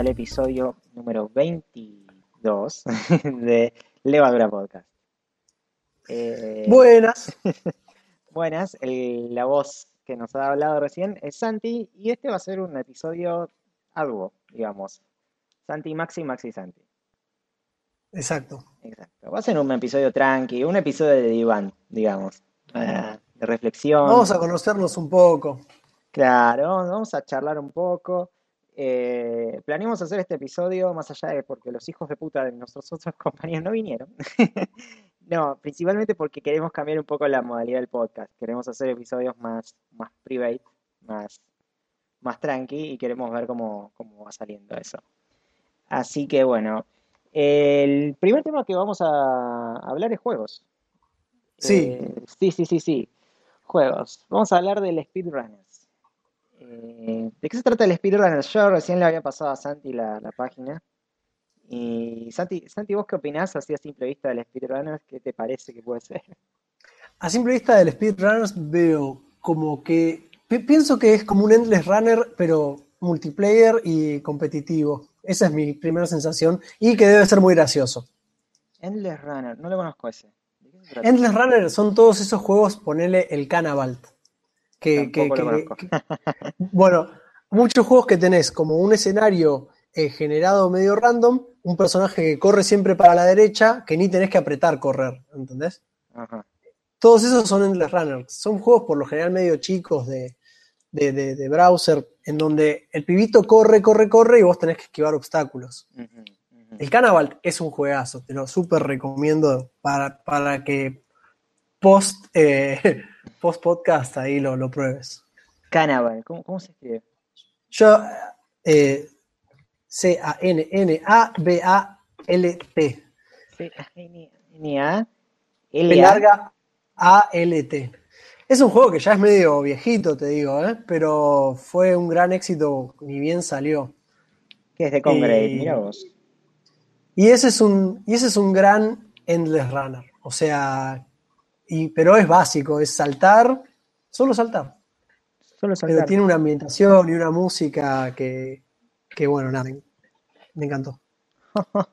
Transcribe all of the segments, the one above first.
Al episodio número 22 de Levadura Podcast. Eh, buenas. buenas, la voz que nos ha hablado recién es Santi y este va a ser un episodio algo, digamos. Santi, Maxi, Maxi, Santi. Exacto. Exacto. Va a ser un episodio tranqui, un episodio de diván, digamos, eh, de reflexión. Vamos a conocernos un poco. Claro, vamos a charlar un poco. Eh, planeamos hacer este episodio más allá de porque los hijos de puta de nuestros otros compañeros no vinieron. no, principalmente porque queremos cambiar un poco la modalidad del podcast. Queremos hacer episodios más, más private, más, más tranqui y queremos ver cómo, cómo va saliendo eso. Así que bueno, el primer tema que vamos a hablar es juegos. Sí. Eh, sí, sí, sí, sí. Juegos. Vamos a hablar del speedrunners. Eh, ¿De qué se trata el speedrunner? Yo recién le había pasado a Santi la, página. Y Santi, Santi, ¿vos qué opinás así a simple vista del speedrunner? ¿Qué te parece que puede ser? A simple vista del speedrunners veo como que... Pienso que es como un endless runner, pero multiplayer y competitivo. Esa es mi primera sensación y que debe ser muy gracioso. Endless Runner, no lo conozco ese. Endless Runner son todos esos juegos, ponele el Canabalt. Que, bueno, muchos juegos que tenés como un escenario eh, generado medio random, un personaje que corre siempre para la derecha, que ni tenés que apretar correr, ¿entendés? Todos esos son Endless Runners. Son juegos por lo general medio chicos de, de, browser en donde el pibito corre, corre, corre y vos tenés que esquivar obstáculos. El Cannibal es un juegazo, te lo súper recomiendo para, para que post, eh, post podcast ahí lo, lo pruebes. Cannibal, ¿cómo, se escribe? Yo, eh, C-A-N-N-A-B-A-L-T. C-A-N-N-A. L larga A-L-T. Es un juego que ya es medio viejito, te digo, ¿eh? pero fue un gran éxito, ni bien salió. Que es de Congrade, mira vos. Y ese, es un, y ese es un gran Endless Runner. O sea, y, pero es básico, es saltar, solo saltar. Solo saltar. Pero tiene una ambientación y una música que, que bueno, nada, me, encantó.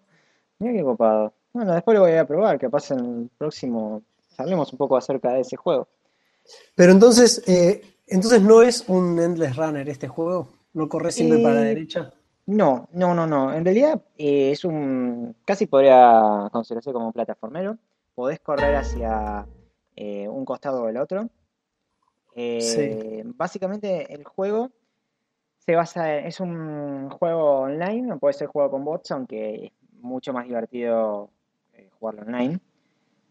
mira qué copado. Bueno, después lo voy a probar, que pase en el próximo. Hablemos un poco acerca de ese juego. Pero entonces, eh, entonces no es un endless runner este juego, no corre siempre para la eh, derecha. No, no, no, no. En realidad eh, es un, casi podría considerarse como un plataformero. Podés correr hacia un costado o el otro. Básicamente el juego se basa, es un juego online, no puede ser juego con bots, aunque es mucho más divertido jugarlo online.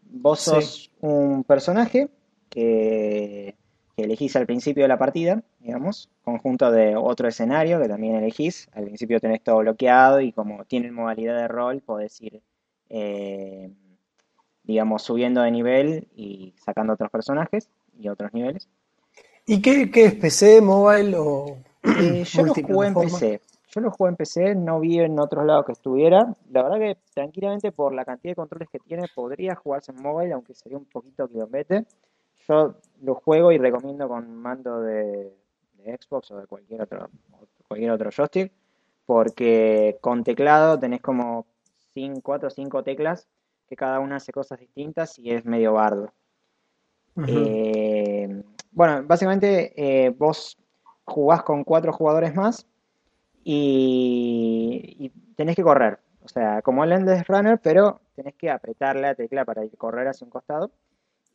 Vos sos un personaje que, elegís al principio de la partida, digamos, conjunto de otro escenario que también elegís. Al principio tenés todo bloqueado y como tienen modalidad de rol, podés ir, eh, digamos, subiendo de nivel y sacando otros personajes y otros niveles. ¿Y qué, es PC, mobile o.? Eh, yo lo jugué en PC. Yo lo jugué en PC, no vi en otros lados que estuviera. La verdad que tranquilamente por la cantidad de controles que tiene podría jugarse en mobile, aunque sería un poquito kilómetro yo lo juego y recomiendo con mando de, Xbox o de cualquier otro, cualquier otro joystick, porque con teclado tenés como 4 o 5 teclas que cada una hace cosas distintas y es medio bardo. Eh, bueno, básicamente eh, vos jugás con cuatro jugadores más y, tenés que correr. O sea, como el Endless Runner, pero tenés que apretar la tecla para ir correr hacia un costado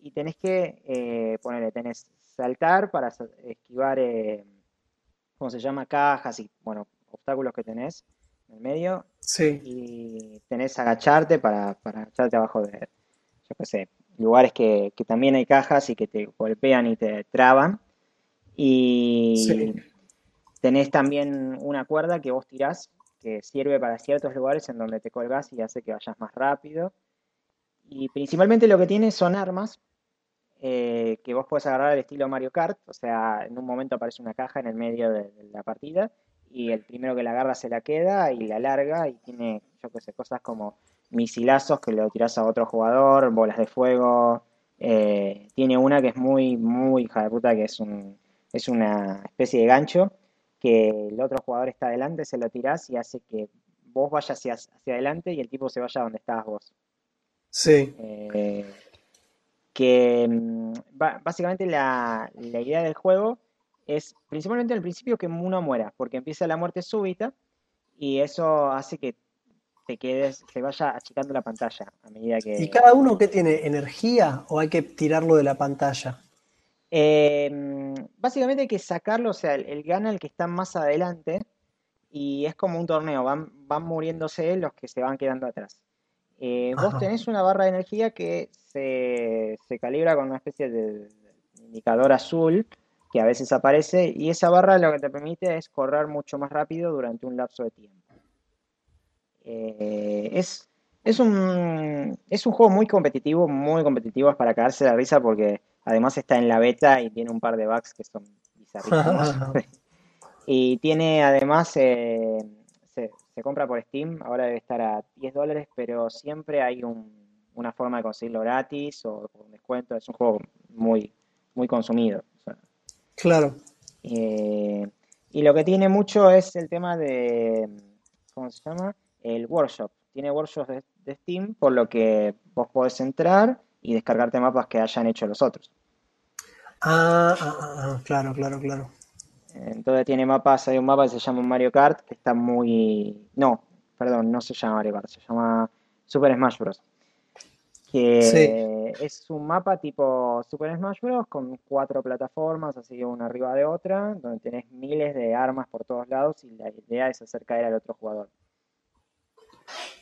y tenés que eh, ponerle, tenés saltar para esquivar, eh, ¿cómo se llama? Cajas y, bueno, obstáculos que tenés en el medio. Sí. Y tenés agacharte para, para agacharte abajo de, yo qué sé, lugares que, también hay cajas y que te golpean y te traban. Y tenés también una cuerda que vos tirás que sirve para ciertos lugares en donde te colgás y hace que vayas más rápido. Y principalmente lo que tiene son armas eh, que vos podés agarrar el estilo Mario Kart, o sea, en un momento aparece una caja en el medio de, la partida y el primero que la agarra se la queda y la larga y tiene, yo qué sé, cosas como misilazos que lo tirás a otro jugador, bolas de fuego. Eh, tiene una que es muy, muy hija de puta, que es, un, es una especie de gancho que el otro jugador está adelante, se lo tirás y hace que vos vayas hacia, hacia adelante y el tipo se vaya donde estabas vos. Sí. Eh, que mm, básicamente la, idea del juego es principalmente al principio que uno muera, porque empieza la muerte súbita y eso hace que te quedes, se vaya achicando la pantalla a medida que... ¿Y cada uno qué tiene? ¿Energía o hay que tirarlo de la pantalla? Eh, básicamente hay que sacarlo, o sea, el, gana el que está más adelante y es como un torneo, van, van muriéndose los que se van quedando atrás. Eh, vos tenés una barra de energía que se, calibra con una especie de indicador azul que a veces aparece y esa barra lo que te permite es correr mucho más rápido durante un lapso de tiempo. Eh, es, es, un, es un juego muy competitivo, muy competitivo, es para cagarse la risa porque Además está en la beta y tiene un par de bugs que son bizarrísimos. y tiene además, eh, se, compra por Steam, ahora debe estar a 10 dólares, pero siempre hay una forma de conseguirlo gratis o con descuento. Es un juego muy, muy consumido. Claro. Eh, y lo que tiene mucho es el tema de, ¿cómo se llama? El workshop. Tiene workshops de Steam, por lo que vos podés entrar y descargarte mapas que hayan hecho los otros. Ah, ah, ah, ah, claro, claro, claro. Entonces tiene mapas, hay un mapa que se llama Mario Kart, que está muy... No, perdón, no se llama Mario Kart, se llama Super Smash Bros. Que es un mapa tipo Super Smash Bros. con cuatro plataformas, así una arriba de otra, donde tenés miles de armas por todos lados y la idea es hacer caer al otro jugador.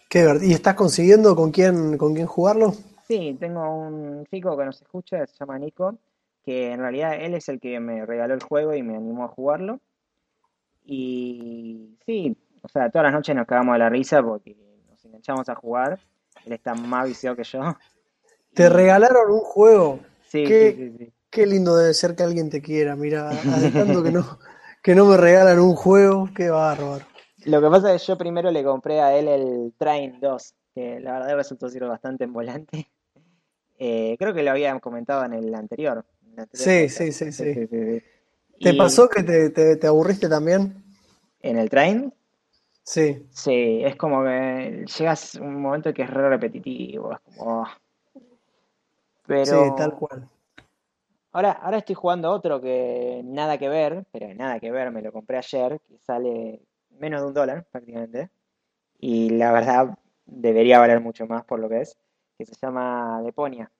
Qué ¿Y estás consiguiendo con quién, con quién jugarlo? Sí, tengo un chico que nos escucha, se llama Nico, que en realidad él es el que me regaló el juego y me animó a jugarlo. Y sí, o sea, todas las noches nos cagamos de la risa porque nos enganchamos a jugar. Él está más viciado que yo. ¿Te regalaron un juego? Sí, qué, sí, sí, Qué lindo debe ser que alguien te quiera. Mira, tanto que no, que no me regalan un juego, qué bárbaro. Lo que pasa es que yo primero le compré a él el Train 2, que la verdad resultó ser bastante envolante. Eh, creo que lo había comentado en el anterior. sí, sí, sí, sí, ¿Te pasó que te, aburriste también? ¿En el train? Sí. Sí, es como que llegas a un momento que es re repetitivo, es como... Ah. Pero... Sí, tal cual. Ahora, ahora estoy jugando otro que nada que ver, pero nada que ver, me lo compré ayer, que sale menos de un dólar prácticamente. Y la verdad debería valer mucho más por lo que es que se llama Deponia.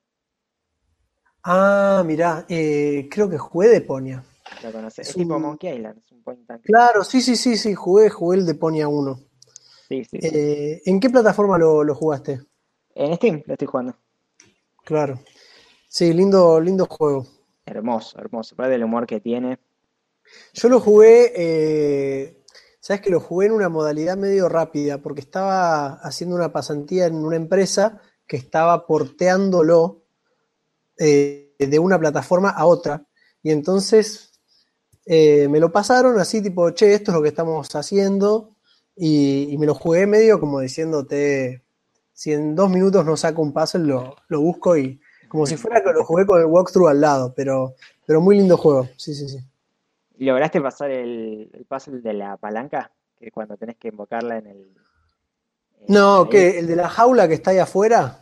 Ah, mirá, eh, creo que jugué Deponia. Lo conoces, es, tipo Monkey Island, es un point and Claro, sí, sí, sí, sí, jugué, jugué el Deponia 1. Sí, sí. Eh, ¿En qué plataforma lo, jugaste? En Steam lo estoy jugando. Claro. Sí, lindo, lindo juego. Hermoso, hermoso. Para el humor que tiene. Yo lo jugué, eh, sabes que lo jugué en una modalidad medio rápida, porque estaba haciendo una pasantía en una empresa que estaba porteándolo eh, de una plataforma a otra. Y entonces eh, me lo pasaron así, tipo, che, esto es lo que estamos haciendo. Y, me lo jugué medio como diciéndote, si en dos minutos no saco un puzzle, lo, lo busco y como si fuera que lo jugué con el walkthrough al lado, pero, pero muy lindo juego, sí, sí, sí. ¿Lograste pasar el, el puzzle de la palanca? Que cuando tenés que invocarla en el, no, ¿qué? ¿El de la jaula que está ahí afuera?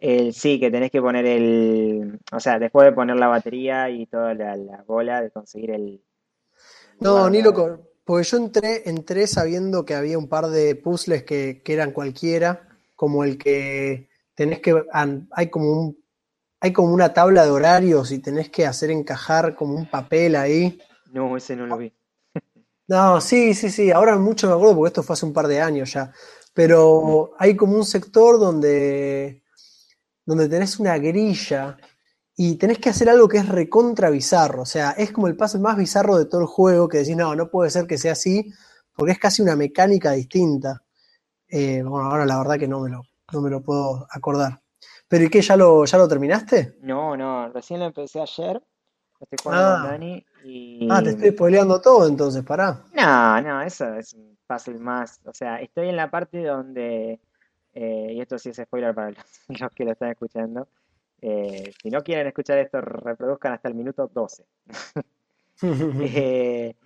El, sí, que tenés que poner el. O sea, después de poner la batería y toda la, bola, de conseguir el. No, ni loco. Porque yo entré, entré sabiendo que había un par de puzzles que, eran cualquiera, como el que tenés que. Hay como un. Hay como una tabla de horarios y tenés que hacer encajar como un papel ahí. No, ese no lo vi. No, sí, sí, sí. Ahora mucho me acuerdo porque esto fue hace un par de años ya pero hay como un sector donde, donde tenés una grilla y tenés que hacer algo que es recontra bizarro. O sea, es como el paso más bizarro de todo el juego que decís, no, no puede ser que sea así, porque es casi una mecánica distinta. Eh, bueno, ahora la verdad que no me lo, no me lo puedo acordar. ¿Pero y qué? ¿Ya lo, ya lo terminaste? No, no, recién lo empecé ayer. Estoy jugando con ah. Dani Ah, te estoy spoileando todo entonces, pará. No, no, eso es fácil más. O sea, estoy en la parte donde, eh, y esto sí es spoiler para los, que lo están escuchando, eh, si no quieren escuchar esto, reproduzcan hasta el minuto 12. Eh,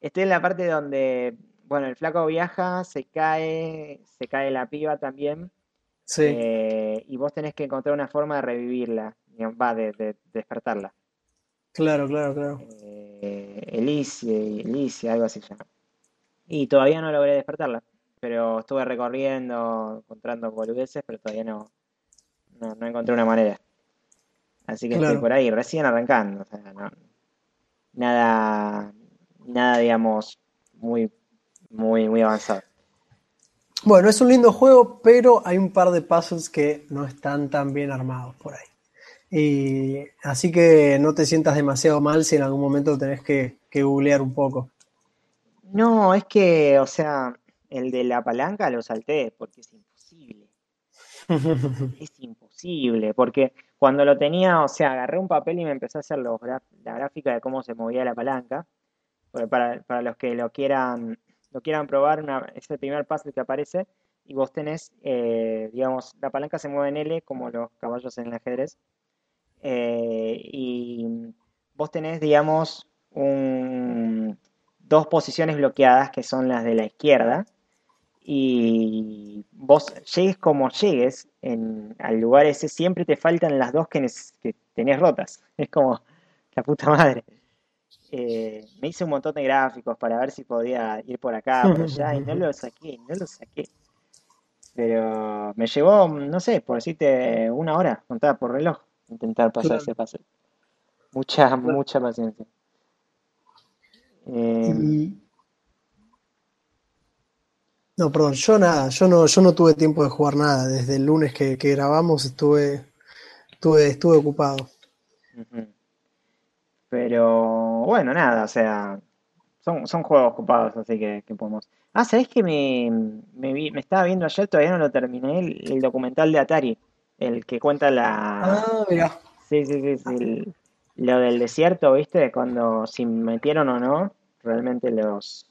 estoy en la parte donde, bueno, el flaco viaja, se cae, se cae la piba también. Sí. Eh, y vos tenés que encontrar una forma de revivirla, va, de, despertarla. Claro, claro, claro. Eh, Elicia, algo así ya. Y todavía no logré despertarla, pero estuve recorriendo, encontrando boludeces, pero todavía no, no, encontré una manera. Así que estoy por ahí, recién arrancando. O sea, no, nada, nada, digamos, muy, muy, muy avanzado. Bueno, es un lindo juego, pero hay un par de puzzles que no están tan bien armados por ahí. Y así que no te sientas demasiado mal si en algún momento tenés que, que googlear un poco. No, es que, o sea, el de la palanca lo salté porque es imposible. es imposible, porque cuando lo tenía, o sea, agarré un papel y me empecé a hacer la gráfica de cómo se movía la palanca. Para, para los que lo quieran, lo quieran probar, es el primer puzzle que aparece y vos tenés, eh, digamos, la palanca se mueve en L como los caballos en el ajedrez. Eh, y vos tenés, digamos, dos posiciones bloqueadas que son las de la izquierda y vos llegues como llegues en, al lugar ese, siempre te faltan las dos que, tenés rotas. Es como la puta madre. Eh, me hice un montón de gráficos para ver si podía ir por acá, por allá, y no lo saqué, no lo saqué. Pero me llevó, no sé, por decirte una hora, contada por reloj, intentar pasar ese pase. Mucha, mucha paciencia. Eh, no, perdón, yo nada, yo no, yo no tuve tiempo de jugar nada. Desde el lunes que, grabamos estuve, estuve, estuve ocupado. Pero bueno, nada, o sea, son, son juegos ocupados, así que, podemos. Ah, ¿sabés que me, me, me, estaba viendo ayer? Todavía no lo terminé, el, documental de Atari, el que cuenta la. Ah, mira. Sí, sí, sí, sí lo del desierto, ¿viste? Cuando si metieron o no realmente los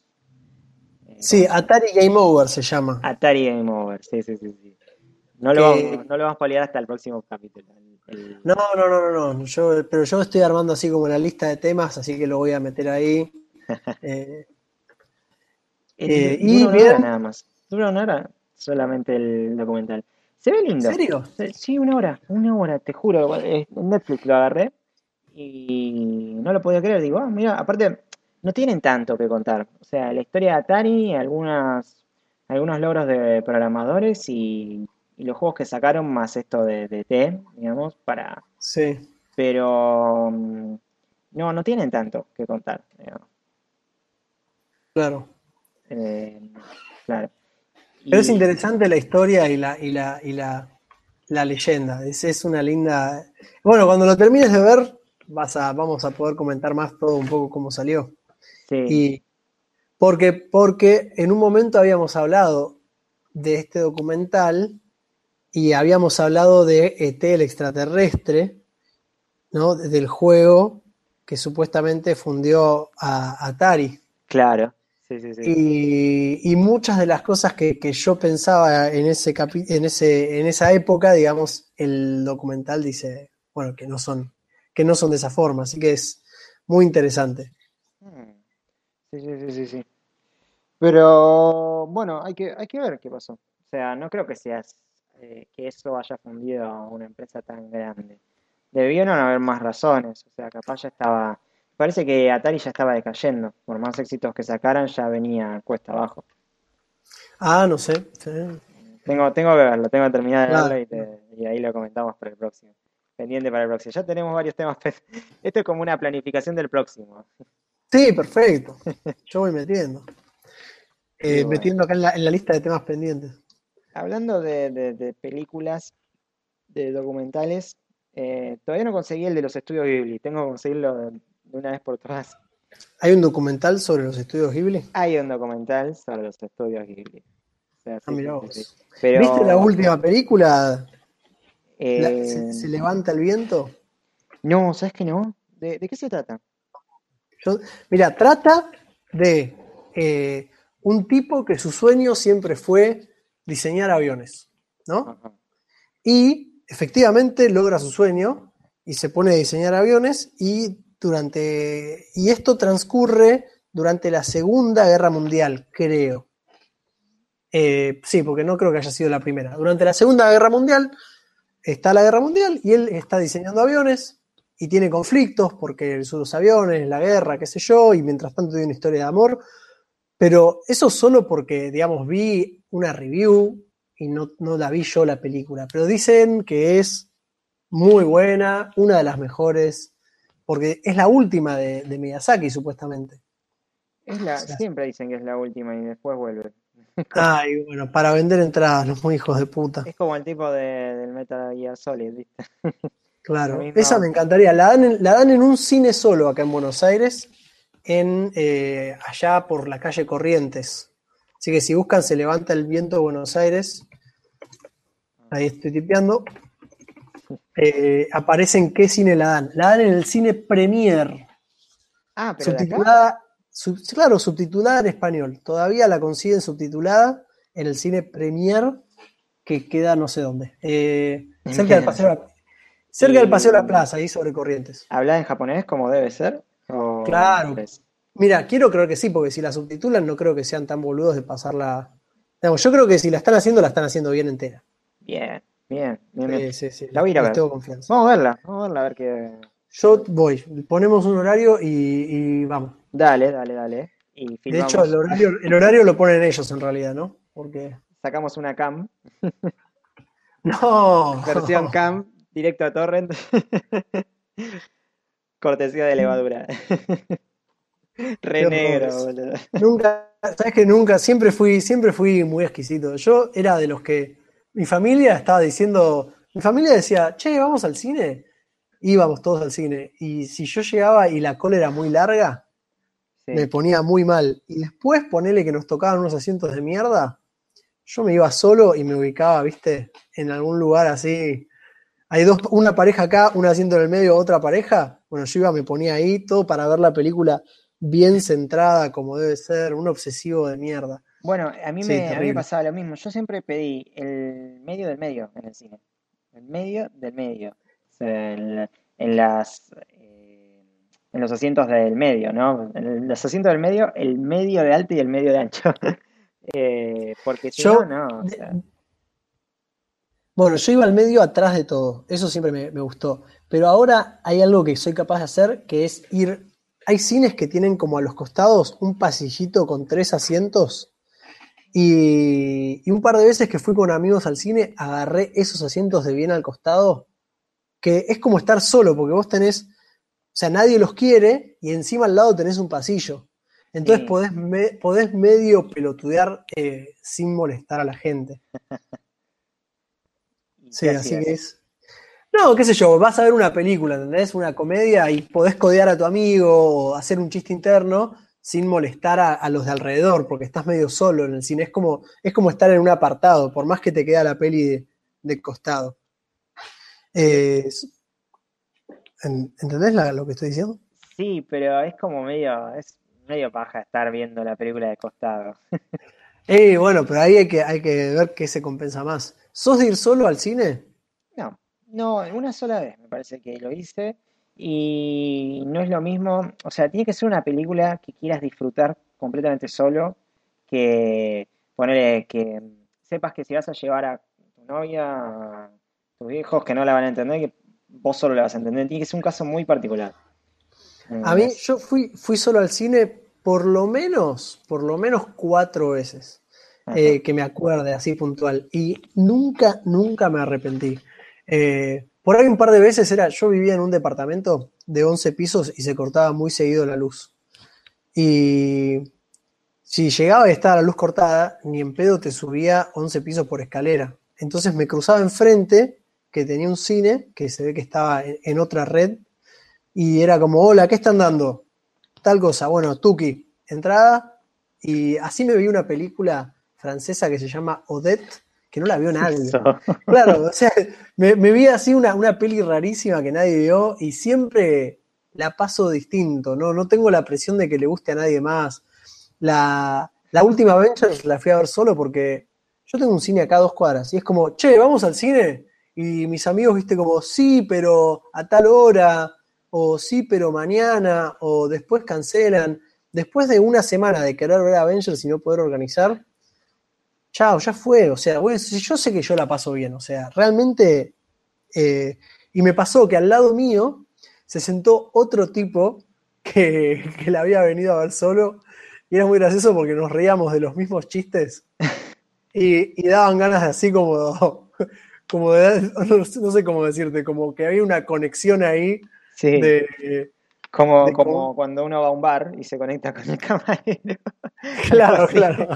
Sí, Atari Game Over se llama. Atari Game Over, sí, sí, sí. No, lo vamos, no lo vamos a paliar hasta el próximo capítulo. No, no, no, no, no. Yo, pero yo estoy armando así como la lista de temas, así que lo voy a meter ahí. eh, eh, y una hora nada más. Dura una hora solamente el documental. Se ve lindo. ¿En serio? Sí, una hora, una hora, te juro. En Netflix lo agarré y no lo podía creer. Digo, ah, mira, aparte no tienen tanto que contar. O sea, la historia de Atari, algunas, algunos logros de programadores y, los juegos que sacaron, más esto de, de T, digamos, para... Sí. Pero mm, no, no tienen tanto que contar. Claro. Eh, claro. Pero es interesante la historia y la, y la, y la, la leyenda. Es, es una linda. Bueno, cuando lo termines de ver, vas a, vamos a poder comentar más todo un poco cómo salió. Y porque, porque en un momento habíamos hablado de este documental y habíamos hablado de ET el extraterrestre, ¿no? Del juego que supuestamente fundió a Atari. Claro. Y, muchas de las cosas que, yo pensaba en ese, en ese en esa época, digamos, el documental dice, bueno, que no son que no son de esa forma, así que es muy interesante. Hmm. Sí, sí, sí, sí, Pero bueno, hay que, hay que ver qué pasó. O sea, no creo que seas eh, que eso haya fundido a una empresa tan grande. Debieron haber más razones. O sea, capaz ya estaba. Parece que Atari ya estaba decayendo. Por más éxitos que sacaran, ya venía cuesta abajo. Ah, no sé. Tengo, tengo que verlo, tengo que terminar de verlo y, y ahí lo comentamos para el próximo. Pendiente para el próximo. Ya tenemos varios temas. Esto es como una planificación del próximo. Sí, perfecto. Yo voy metiendo. Eh, metiendo acá en la, lista de temas pendientes. Hablando de, películas, de documentales, eh, todavía no conseguí el de los estudios Ghibli. Tengo que conseguirlo de, una vez por todas. ¿Hay un documental sobre los estudios Ghibli? Hay un documental sobre los estudios Ghibli. ah, ¿Viste la última película? Eh, ¿Se, levanta el viento? No, ¿sabes que no? ¿De, qué se trata? mira, trata de eh, un tipo que su sueño siempre fue diseñar aviones, ¿no? Y efectivamente logra su sueño y se pone a diseñar aviones y durante y esto transcurre durante la Segunda Guerra Mundial, creo. Eh, sí, porque no creo que haya sido la primera. Durante la Segunda Guerra Mundial está la Guerra Mundial y él está diseñando aviones y tiene conflictos porque los aviones, la guerra, qué sé yo, y mientras tanto tiene una historia de amor. Pero eso solo porque, digamos, vi una review y no, no la vi yo la película. Pero dicen que es muy buena, una de las mejores, porque es la última de, de Miyazaki, supuestamente. Es la, siempre dicen que es la última y después vuelve. Ay, bueno, para vender entradas, los muy hijos de puta. Es como el tipo de, del Metal Gear Solid, ¿viste? Claro, esa me encantaría. La dan, en, la dan en un cine solo acá en Buenos Aires, en eh, allá por la calle Corrientes. Así que si buscan Se levanta el viento de Buenos Aires, ahí estoy tipeando, eh, aparece en qué cine la dan. La dan en el cine Premier. Ah, pero subtitulada, claro, subtitulada en español. Todavía la consiguen subtitulada en el cine Premier, que queda no sé dónde. Eh, cerca del Paseo, cerca del Paseo de la Plaza, ahí sobre Corrientes. ¿Habla en japonés como debe ser? claro. Mira, quiero creer que sí, porque si la subtitulan no creo que sean tan boludos de pasarla. yo creo que si la están haciendo, la están haciendo bien entera. Bien, bien, bien. Sí, sí, sí. La voy a ir a ver. Tengo confianza. Vamos a verla, vamos a verla a ver qué. Yo voy, ponemos un horario y vamos. Dale, dale, dale. de hecho, el horario, el horario lo ponen ellos en realidad, ¿no? Porque. Sacamos una cam. no. Versión cam, directo a torrent. Cortesía de levadura. Re negro, boludo. Nunca, sabes que nunca, siempre fui, siempre fui muy exquisito. Yo era de los que. Mi familia estaba diciendo. Mi familia decía, che, vamos al cine. Íbamos todos al cine. Y si yo llegaba y la cola era muy larga, me ponía muy mal. Y después ponele que nos tocaban unos asientos de mierda, yo me iba solo y me ubicaba, viste, en algún lugar así. Hay dos, una pareja acá, un asiento en el medio, otra pareja. Bueno, yo iba, me ponía ahí todo para ver la película bien centrada, como debe ser, un obsesivo de mierda. Bueno, a mí, me, a mí me pasaba lo mismo. Yo siempre pedí el medio del medio en el cine. El medio del medio. en, en las en los asientos del medio, ¿no? En los asientos del medio, el medio de alto y el medio de ancho. Eh, porque si no, no. Bueno, yo iba al medio atrás de todo, eso siempre me, gustó. Pero ahora hay algo que soy capaz de hacer, que es ir... Hay cines que tienen como a los costados un pasillito con tres asientos y, y, un par de veces que fui con amigos al cine, agarré esos asientos de bien al costado, que es como estar solo, porque vos tenés o sea, nadie los quiere y encima al lado tenés un pasillo. Entonces podés, podés, medio pelotudear eh, sin molestar a la gente. sí, así que es. No, qué sé yo, vas a ver una película, ¿entendés? Una comedia y podés codear a tu amigo o hacer un chiste interno sin molestar a, los de alrededor, porque estás medio solo en el cine. Es como, es como estar en un apartado, por más que te queda la peli de, costado. Eh, ¿Entendés lo que estoy diciendo? Sí, pero es como medio, es medio paja estar viendo la película de costado. eh, bueno, pero ahí hay que, hay que ver qué se compensa más. ¿Sos de ir solo al cine? No, no, una sola vez me parece que lo hice y no es lo mismo, o sea, tiene que ser una película que quieras disfrutar completamente solo, que ponerle que sepas que si vas a llevar a tu novia, a tus hijos que no la van a entender, que vos solo la vas a entender. Tiene que ser un caso muy particular. A mí, yo fui, fui solo al cine por lo menos, por lo menos cuatro veces. Eh, que me acuerde así puntual. Y nunca, nunca me arrepentí. Eh, por ahí un par de veces era, yo vivía en un departamento de 11 pisos y se cortaba muy seguido la luz. Y si llegaba y estaba la luz cortada, ni en pedo te subía 11 pisos por escalera. Entonces me cruzaba enfrente que tenía un cine, que se ve que estaba en, otra red, y era como, hola, ¿qué están dando? Tal cosa, bueno, Tuki, entrada, y así me vi una película francesa que se llama Odette, que no la vio nadie. Claro, o sea, me, vi así una, una peli rarísima que nadie vio y siempre la paso distinto, ¿no? No tengo la presión de que le guste a nadie más. La, la última Avengers la fui a ver solo porque yo tengo un cine acá a dos cuadras y es como, che, vamos al cine. Y mis amigos, viste, como, sí, pero a tal hora, o sí, pero mañana, o después cancelan. después de una semana de querer ver Avengers y no poder organizar, chao, ya fue. O sea, yo sé que yo la paso bien. O sea, realmente. Eh, y me pasó que al lado mío se sentó otro tipo que, que la había venido a ver solo. Y era muy gracioso porque nos reíamos de los mismos chistes. Y, daban ganas de así como. Como de, no, sé cómo decirte, como que había una conexión ahí sí. como, como cuando uno va a un bar y se conecta con el camarero. Claro, claro.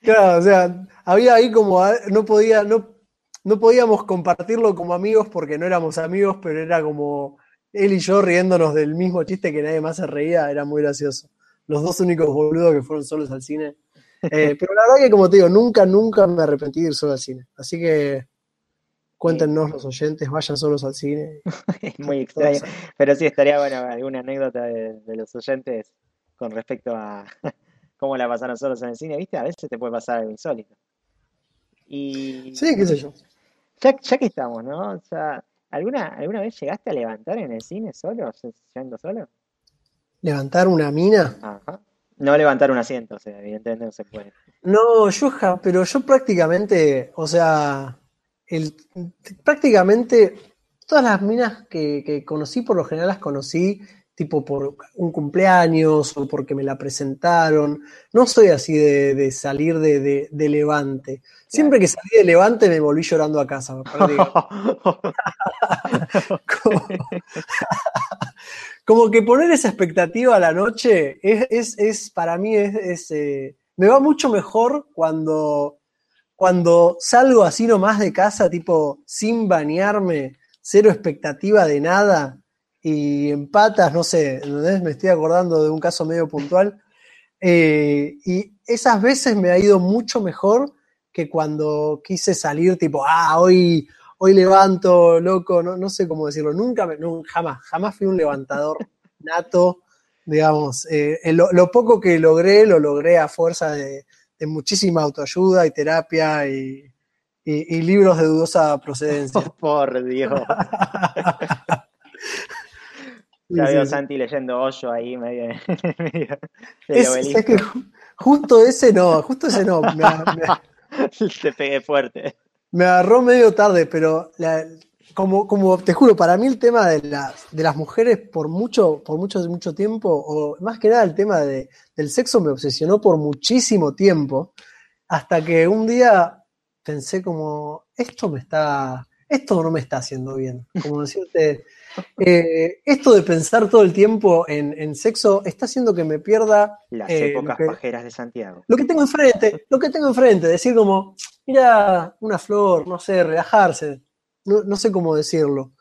Claro, o sea, había ahí como, ah, no podía, no, no podíamos compartirlo como amigos porque no éramos amigos, pero era como él y yo riéndonos del mismo chiste que nadie más se reía, era muy gracioso. Los dos únicos boludos que fueron solos al cine. Eh, pero la verdad que, como te digo, nunca, nunca me arrepentí de ir solo al cine. Así que cuéntenos los oyentes, vayan solos al cine. es muy extraño. Pero sí, estaría bueno alguna anécdota de los oyentes con respecto a, cómo la pasaron solos en el cine, ¿viste? A veces te puede pasar algo insólito. Y, sí, qué sé yo. Ya, que estamos, ¿no? O sea, ¿alguna, ¿alguna vez llegaste a levantar en el cine solo, yendo solo? ¿Levantar una mina? Ajá. No levantar un asiento, o sea, evidentemente no se puede. No, yo, pero yo prácticamente, o sea, el, prácticamente todas las minas que, que conocí, por lo general las conocí tipo por un cumpleaños o porque me la presentaron. No soy así de, salir de, Levante. Siempre que salí de Levante me volví llorando a casa. como, que poner esa expectativa a la noche es, para mí es, eh, me va mucho mejor cuando, cuando salgo así nomás de casa, tipo sin bañarme, cero expectativa de nada y empatas, no sé, me estoy acordando de un caso medio puntual. Eh, y esas veces me ha ido mucho mejor que cuando quise salir tipo, ah, hoy, hoy levanto, loco, no, no sé cómo decirlo, nunca, me, jamás, jamás fui un levantador nato, digamos, eh, lo, poco que logré, lo logré a fuerza de, muchísima autoayuda y terapia y, y libros de dudosa procedencia. por Dios. Ya veo Santi leyendo Hoyo ahí medio, medio es, que justo ese no, justo ese no. Me, Te pegué fuerte. Me agarró medio tarde, pero como, como te juro, para mí el tema de las, de las mujeres por mucho, por mucho, mucho tiempo, o más que nada el tema de, del sexo me obsesionó por muchísimo tiempo, hasta que un día pensé como, esto me está, esto no me está haciendo bien. Como decirte, eh, esto de pensar todo el tiempo en, sexo está haciendo que me pierda. Las eh, épocas pajeras de Santiago. Lo que tengo enfrente, lo que tengo enfrente, decir como, mira, una flor, no sé, relajarse, no, sé cómo decirlo.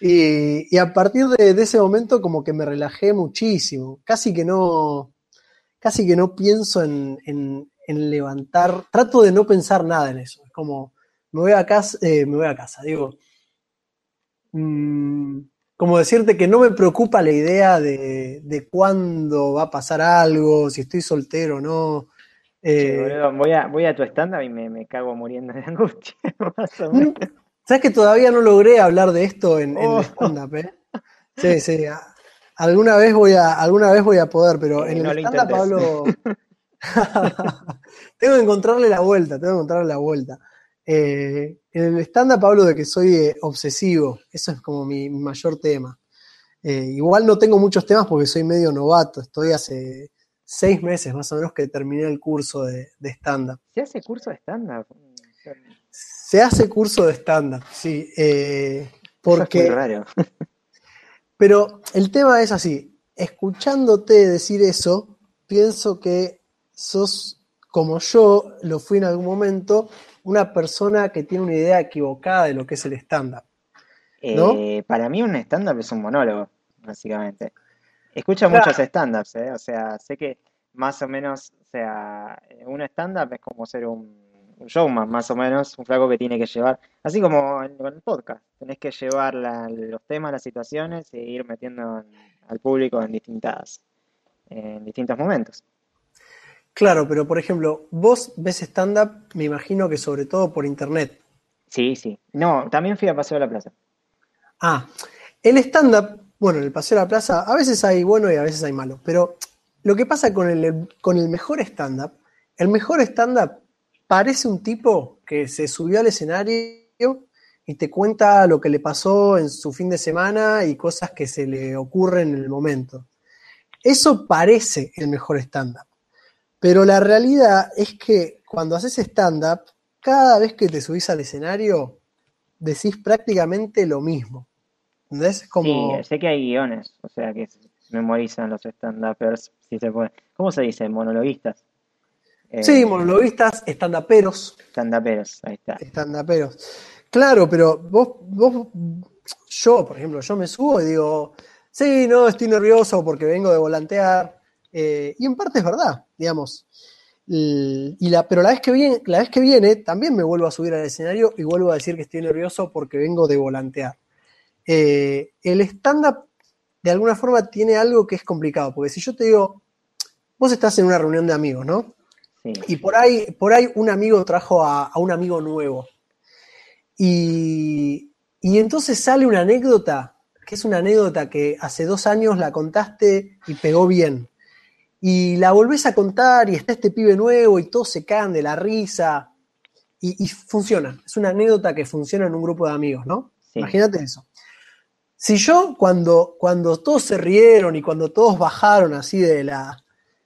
Y, a partir de, ese momento como que me relajé muchísimo, casi que no, casi que no pienso en, levantar, trato de no pensar nada en eso, es como, me voy a casa, eh, me voy a casa, digo, mmm, como decirte que no me preocupa la idea de, cuándo va a pasar algo, si estoy soltero o no. Eh, voy, a, voy a tu stand y me, cago muriendo de angustia. ¿Sabes que todavía no logré hablar de esto en, el oh. stand-up? Eh? Sí, sí. Alguna vez voy a, alguna vez voy a poder, pero en el stand-up Pablo. tengo que encontrarle la vuelta, tengo que encontrarle la vuelta. Eh, en el stand-up hablo de que soy eh, obsesivo, eso es como mi, mayor tema. Eh, igual no tengo muchos temas porque soy medio novato, estoy hace seis meses más o menos que terminé el curso de, stand-up. ¿Se hace curso de stand-up? Se hace curso de stand-up, sí. porque, es raro. pero el tema es así, escuchándote decir eso, pienso que sos como yo lo fui en algún momento una persona que tiene una idea equivocada de lo que es el stand-up. Eh, para mí un stand-up es un monólogo, básicamente. Escucho muchos stand-ups, ¿eh? o sea, sé que más o menos, o sea, un stand-up es como ser un, showman, más o menos, un flaco que tiene que llevar, así como con el podcast, tenés que llevar los temas, las situaciones e ir metiendo al público en distintas, en distintos momentos. Claro, pero por ejemplo, vos ves stand-up, me imagino que sobre todo por internet. Sí, sí. No, también fui a Paseo de la Plaza. Ah, el stand-up, bueno, en el Paseo de la Plaza a veces hay bueno y a veces hay malo, pero lo que pasa con el, con el mejor stand-up, el mejor stand-up parece un tipo que se subió al escenario y te cuenta lo que le pasó en su fin de semana y cosas que se le ocurren en el momento. Eso parece el mejor stand-up. Pero la realidad es que cuando haces stand-up, cada vez que te subís al escenario, decís prácticamente lo mismo. ¿Entendés? Como... Sí, sé que hay guiones, o sea que memorizan los stand-uppers, si se puede. ¿Cómo se dice? Monologuistas. sí, eh, monologuistas, stand-uperos. Stand-uperos, ahí está. Stand-uperos. Claro, pero vos, vos, yo, por ejemplo, yo me subo y digo, sí, no, estoy nervioso porque vengo de volantear. Eh, y en parte es verdad, digamos. Y la, pero la vez, que viene, la vez que viene, también me vuelvo a subir al escenario y vuelvo a decir que estoy nervioso porque vengo de volantear. Eh, el stand-up, de alguna forma, tiene algo que es complicado, porque si yo te digo, vos estás en una reunión de amigos, ¿no? Y por ahí, por ahí un amigo trajo a, un amigo nuevo. Y, y entonces sale una anécdota, que es una anécdota que hace dos años la contaste y pegó bien y la volvés a contar y está este pibe nuevo y todos se caen de la risa y, funciona. Es una anécdota que funciona en un grupo de amigos, ¿no? Imagínate eso. Si yo cuando, cuando todos se rieron y cuando todos bajaron así de la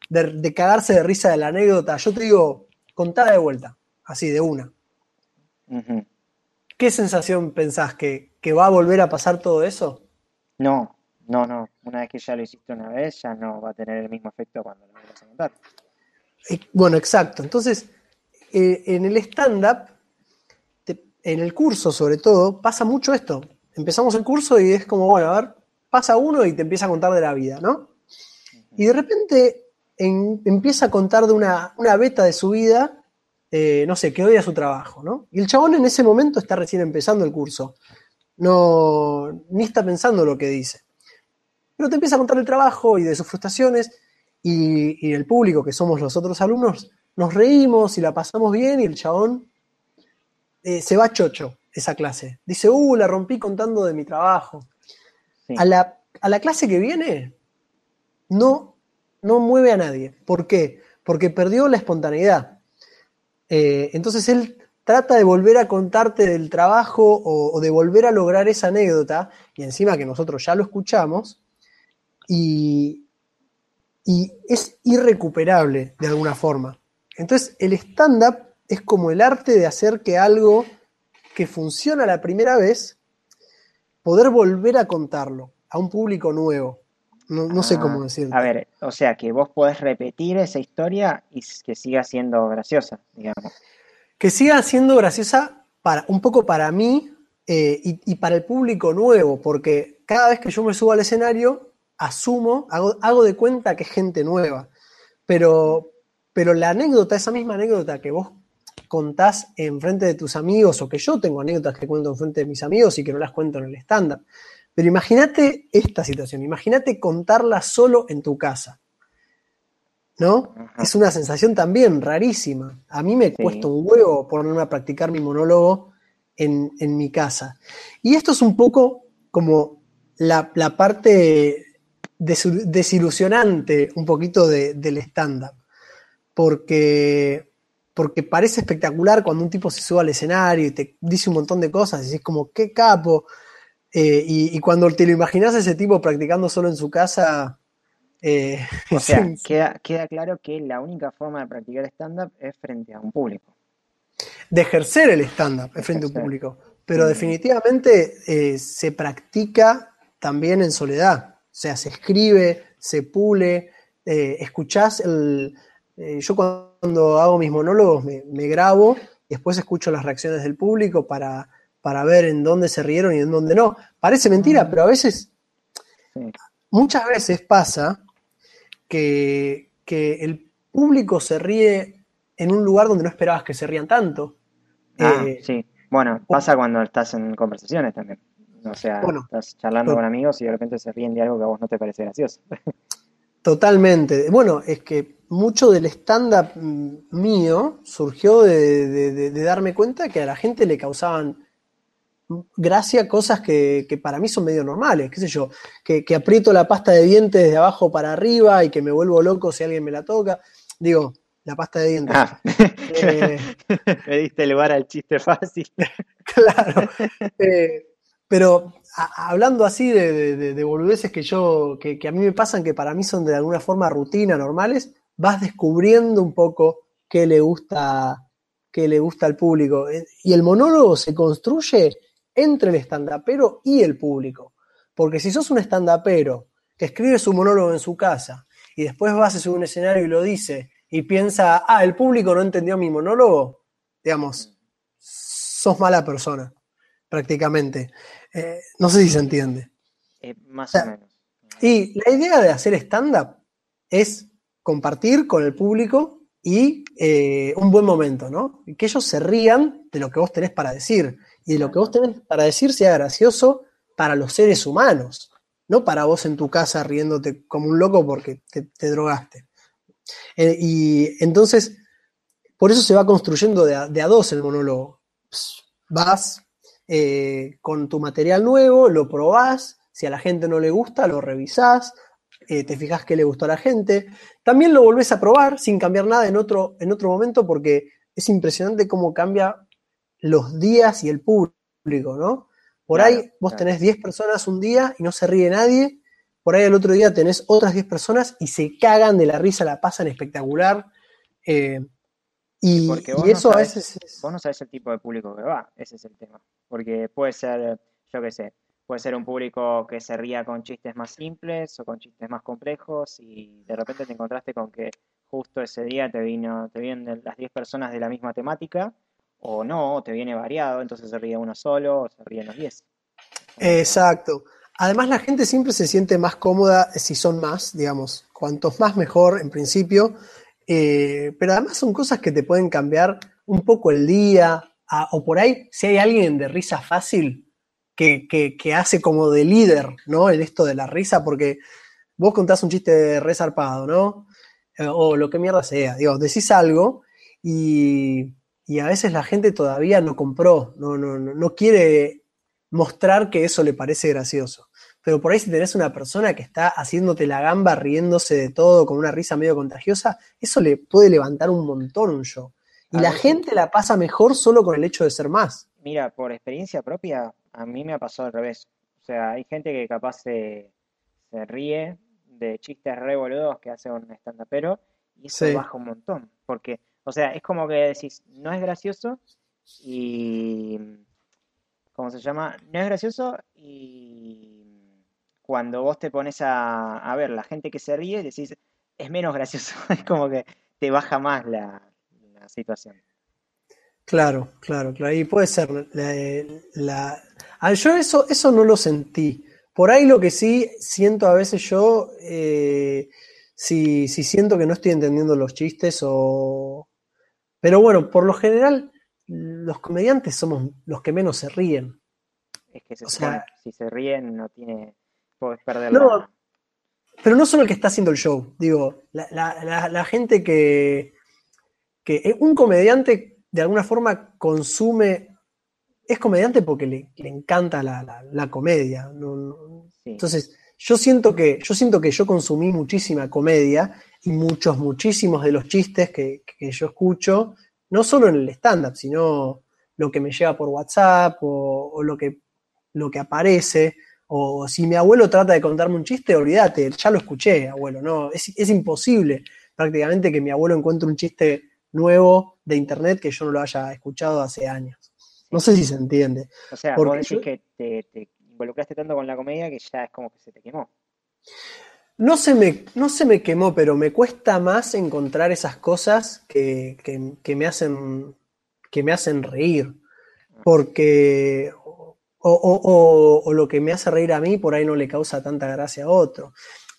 de, cagarse de risa de la anécdota, yo te digo, contá de vuelta, así de una. ¿Qué sensación pensás? ¿Que, ¿Que va a volver a pasar todo eso? No, no, no. Una vez que ya lo hiciste una vez, ya no va a tener el mismo efecto cuando lo vuelvas a contar. Eh, bueno, exacto. Entonces, eh, en el stand-up, en el curso sobre todo, pasa mucho esto. Empezamos el curso y es como, bueno, a ver, pasa uno y te empieza a contar de la vida, ¿no? Y de repente empieza a contar de una, una beta de su vida, eh, no sé, que odia su trabajo, ¿no? Y el chabón en ese momento está recién empezando el curso. No, ni está pensando lo que dice. Pero te empieza a contar el trabajo y de sus frustraciones y, el público, que somos los otros alumnos, nos reímos y la pasamos bien y el chabón eh, se va chocho esa clase. Dice, uh, la rompí contando de mi trabajo. A, la, clase que viene no, no mueve a nadie. ¿Por qué? Porque perdió la espontaneidad. Eh, entonces él trata de volver a contarte del trabajo o, de volver a lograr esa anécdota, y encima que nosotros ya lo escuchamos, y, es irrecuperable de alguna forma. Entonces el stand-up es como el arte de hacer que algo que funciona la primera vez, poder volver a contarlo a un público nuevo. No, sé cómo ah, decirlo. A ver, o sea, que vos podés repetir esa historia y que siga siendo graciosa, digamos. Que siga siendo graciosa para, un poco para mí eh, y, para el público nuevo, porque cada vez que yo me subo al escenario, asumo, hago, de cuenta que es gente nueva. Pero, pero la anécdota, esa misma anécdota que vos contás en frente de tus amigos, o que yo tengo anécdotas que cuento en frente de mis amigos y que no las cuento en el estándar. Pero imagínate esta situación, imagínate contarla solo en tu casa. ¿No? Es una sensación también rarísima. A mí me cuesta un huevo ponerme a practicar mi monólogo en, mi casa. Y esto es un poco como la, la parte desilusionante un poquito del stand-up, porque, porque parece espectacular cuando un tipo se sube al escenario y te dice un montón de cosas y es como, qué capo. Eh, y, cuando te lo imaginas ese tipo practicando solo en su casa... Eh, o sea, queda, queda claro que la única forma de practicar stand-up es frente a un público. De ejercer el stand-up es frente a un público. Pero definitivamente eh, se practica también en soledad. O sea, se escribe, se pule, eh, escuchás el... Eh, yo cuando hago mis monólogos me, grabo y después escucho las reacciones del público para, para ver en dónde se rieron y en dónde no. Parece mentira, pero a veces, muchas veces pasa que, el público se ríe en un lugar donde no esperabas que se rían tanto. Ah, eh, sí. Bueno, pasa cuando estás en conversaciones también. O sea, estás charlando con amigos y de repente se ríen de algo que a vos no te parece gracioso. Totalmente. Bueno, es que mucho del stand-up mío surgió de, darme cuenta que a la gente le causaban gracia cosas que, para mí son medio normales, qué sé yo, que, aprieto la pasta de dientes de abajo para arriba y que me vuelvo loco si alguien me la toca. Digo, la pasta de dientes. Ah. Eh, me diste lugar al chiste fácil. claro. Eh, pero hablando así de, de, boludeces que yo, que, a mí me pasan, que para mí son de alguna forma rutina, normales, vas descubriendo un poco qué le gusta, qué le gusta al público. Eh, y el monólogo se construye entre el estandapero y el público. Porque si sos un estandapero que escribe su monólogo en su casa y después vas a un escenario y lo dice y piensa, ah, el público no entendió mi monólogo, digamos, sos mala persona, prácticamente. Eh, no sé si se entiende. Eh, más o, menos. Y la idea de hacer stand-up es compartir con el público y eh, un buen momento, ¿no? Y que ellos se rían de lo que vos tenés para decir y de lo que vos tenés para decir sea gracioso para los seres humanos, no para vos en tu casa riéndote como un loco porque te, drogaste. y entonces, por eso se va construyendo de a, dos el monólogo. Vas, eh, con tu material nuevo, lo probás, si a la gente no le gusta, lo revisás, eh, te fijas que le gustó a la gente. También lo volvés a probar sin cambiar nada en otro, en otro momento porque es impresionante cómo cambia los días y el público, ¿no? Por ahí vos tenés 10 personas un día y no se ríe nadie, por ahí el otro día tenés otras 10 personas y se cagan de la risa, la pasan espectacular. Eh, y, eso a veces. Vos no sabés el tipo de público que va, ese es el tema. Porque puede ser, yo qué sé, puede ser un público que se ría con chistes más simples o con chistes más complejos y de repente te encontraste con que justo ese día te vino, te vienen las 10 personas de la misma temática o no, te viene variado, entonces se ríe uno solo o se ríen los 10. Exacto. Además la gente siempre se siente más cómoda si son más, digamos, cuantos más mejor en principio, eh, pero además son cosas que te pueden cambiar un poco el día, o por ahí, si hay alguien de risa fácil que, hace como de líder, ¿no? En esto de la risa, porque vos contás un chiste resarpado, ¿no? Eh, o lo que mierda sea, digo, decís algo y, a veces la gente todavía no compró, no, no, no quiere mostrar que eso le parece gracioso pero por ahí si tenés una persona que está haciéndote la gamba, riéndose de todo, con una risa medio contagiosa, eso le puede levantar un montón un show. Y la gente la pasa mejor solo con el hecho de ser más. Mira, por experiencia propia, a mí me ha pasado al revés. O sea, hay gente que capaz se, ríe de chistes re boludos que hace un stand pero y eso baja un montón. Porque, o sea, es como que decís, no es gracioso y. ¿Cómo se llama? No es gracioso y cuando vos te pones a, ver la gente que se ríe, decís, es menos gracioso, es como que te baja más la, situación. Claro, claro, claro. Y puede ser. La, ah, yo eso, eso no lo sentí. Por ahí lo que sí siento a veces yo, eh, si, siento que no estoy entendiendo los chistes o... Pero bueno, por lo general, los comediantes somos los que menos se ríen. Es que se si se ríen no tiene no, pero no solo el que está haciendo el show, digo, la, gente que, que un comediante de alguna forma consume, es comediante porque le, encanta la, comedia. Entonces, yo siento, que, yo siento que yo consumí muchísima comedia y muchos, muchísimos de los chistes que, yo escucho, no solo en el stand-up, sino lo que me llega por WhatsApp o, lo, que, lo que aparece. O si mi abuelo trata de contarme un chiste, olvídate, ya lo escuché, abuelo, no, es, imposible prácticamente que mi abuelo encuentre un chiste nuevo de internet que yo no lo haya escuchado hace años. No sé si se entiende. O sea, vos decís que te, involucraste tanto con la comedia que ya es como que se te quemó. No se, me, no se me quemó, pero me cuesta más encontrar esas cosas que, me, hacen, que me hacen reír. Ah. Porque o, lo que me hace reír a mí por ahí no le causa tanta gracia a otro.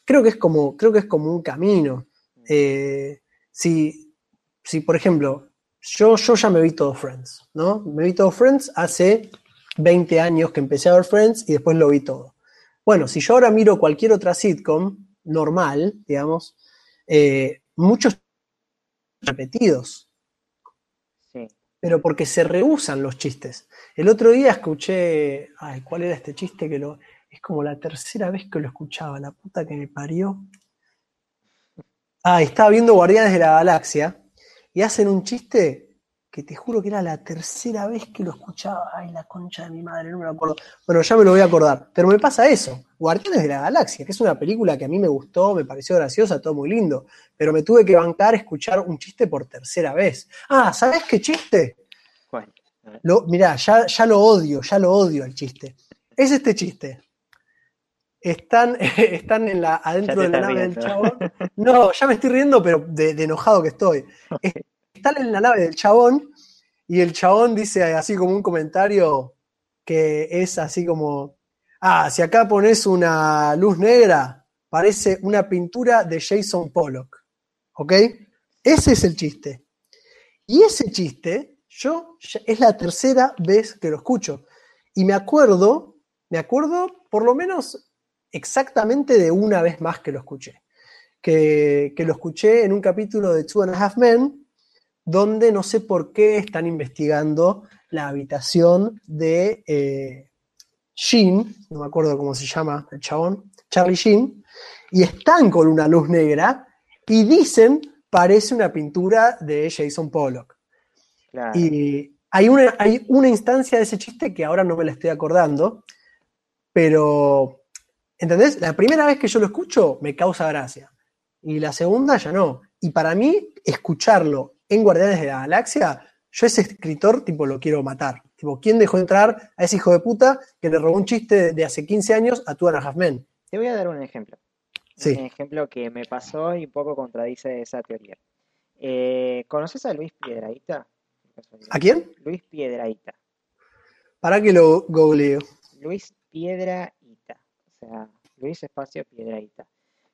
Creo que es como, creo que es como un camino. Eh, si, si, por ejemplo, yo, yo ya me vi todo Friends, ¿no? Me vi todo Friends hace 20 años que empecé a ver Friends y después lo vi todo. Bueno, si yo ahora miro cualquier otra sitcom normal, digamos, eh, muchos repetidos. pero porque se rehusan los chistes. El otro día escuché, ay, ¿cuál era este chiste que lo es como la tercera vez que lo escuchaba, la puta que me parió. Ah, estaba viendo Guardianes de la Galaxia y hacen un chiste que te juro que era la tercera vez que lo escuchaba. Ay, la concha de mi madre, no me lo acuerdo. Bueno, ya me lo voy a acordar. Pero me pasa eso. Guardianes de la Galaxia, que es una película que a mí me gustó, me pareció graciosa, todo muy lindo. Pero me tuve que bancar escuchar un chiste por tercera vez. Ah, ¿sabes qué chiste? Lo, mirá, ya, ya lo odio, ya lo odio el chiste. Es este chiste. Están, están en la, adentro de la nave del chabón. No, ya me estoy riendo, pero de, de enojado que estoy están en la nave del chabón y el chabón dice así como un comentario que es así como, ah, si acá pones una luz negra, parece una pintura de Jason Pollock. ¿Ok? Ese es el chiste. Y ese chiste, yo, es la tercera vez que lo escucho. Y me acuerdo, me acuerdo por lo menos exactamente de una vez más que lo escuché. Que, que lo escuché en un capítulo de Two and a Half Men, donde no sé por qué están investigando la habitación de eh, Jean, no me acuerdo cómo se llama el chabón, Charlie Jean, y están con una luz negra y dicen parece una pintura de Jason Pollock. Y hay una, hay una instancia de ese chiste que ahora no me la estoy acordando, pero, ¿entendés? La primera vez que yo lo escucho me causa gracia y la segunda ya no. Y para mí, escucharlo en Guardianes de la Galaxia, yo ese escritor, tipo, lo quiero matar. Tipo, ¿quién dejó entrar a ese hijo de puta que le robó un chiste de hace 15 años a Two and a Te voy a dar un ejemplo. Sí. Un ejemplo que me pasó y un poco contradice esa teoría. Eh, ¿Conoces a Luis Piedraíta? ¿A quién? Luis Piedraíta. ¿Para que lo googleo? Luis Piedraíta. O sea, Luis Espacio Piedraíta.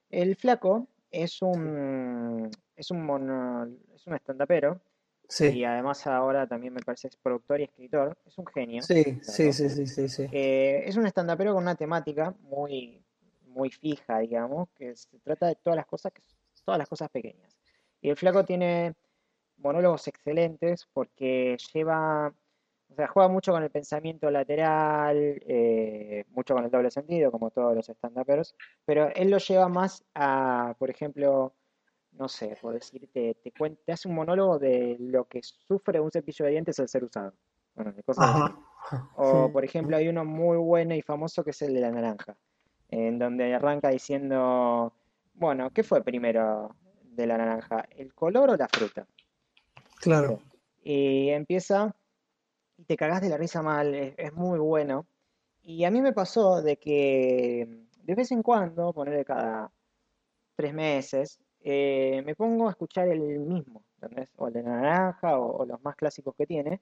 El flaco es un es un mono, es un estandapero. Sí. Y además ahora también me parece es productor y escritor. Es un genio. Sí, sí, sí, sí, sí, eh, es un estandapero con una temática muy, muy fija, digamos, que se trata de todas las cosas, todas las cosas pequeñas. Y el flaco tiene monólogos excelentes porque lleva, o sea, juega mucho con el pensamiento lateral, eh, mucho con el doble sentido, como todos los stand-uperos, pero él lo lleva más a, por ejemplo, no sé, por decirte, te, te hace un monólogo de lo que sufre un cepillo de dientes al ser usado. O, por ejemplo, hay uno muy bueno y famoso que es el de la naranja, en donde arranca diciendo, bueno, ¿qué fue primero de la naranja? ¿El color o la fruta? Claro. Y empieza y te cagás de la risa mal, es, es muy bueno. Y a mí me pasó de que de vez en cuando, ponerle cada tres meses, eh, me pongo a escuchar el mismo, O el de naranja o, los más clásicos que tiene.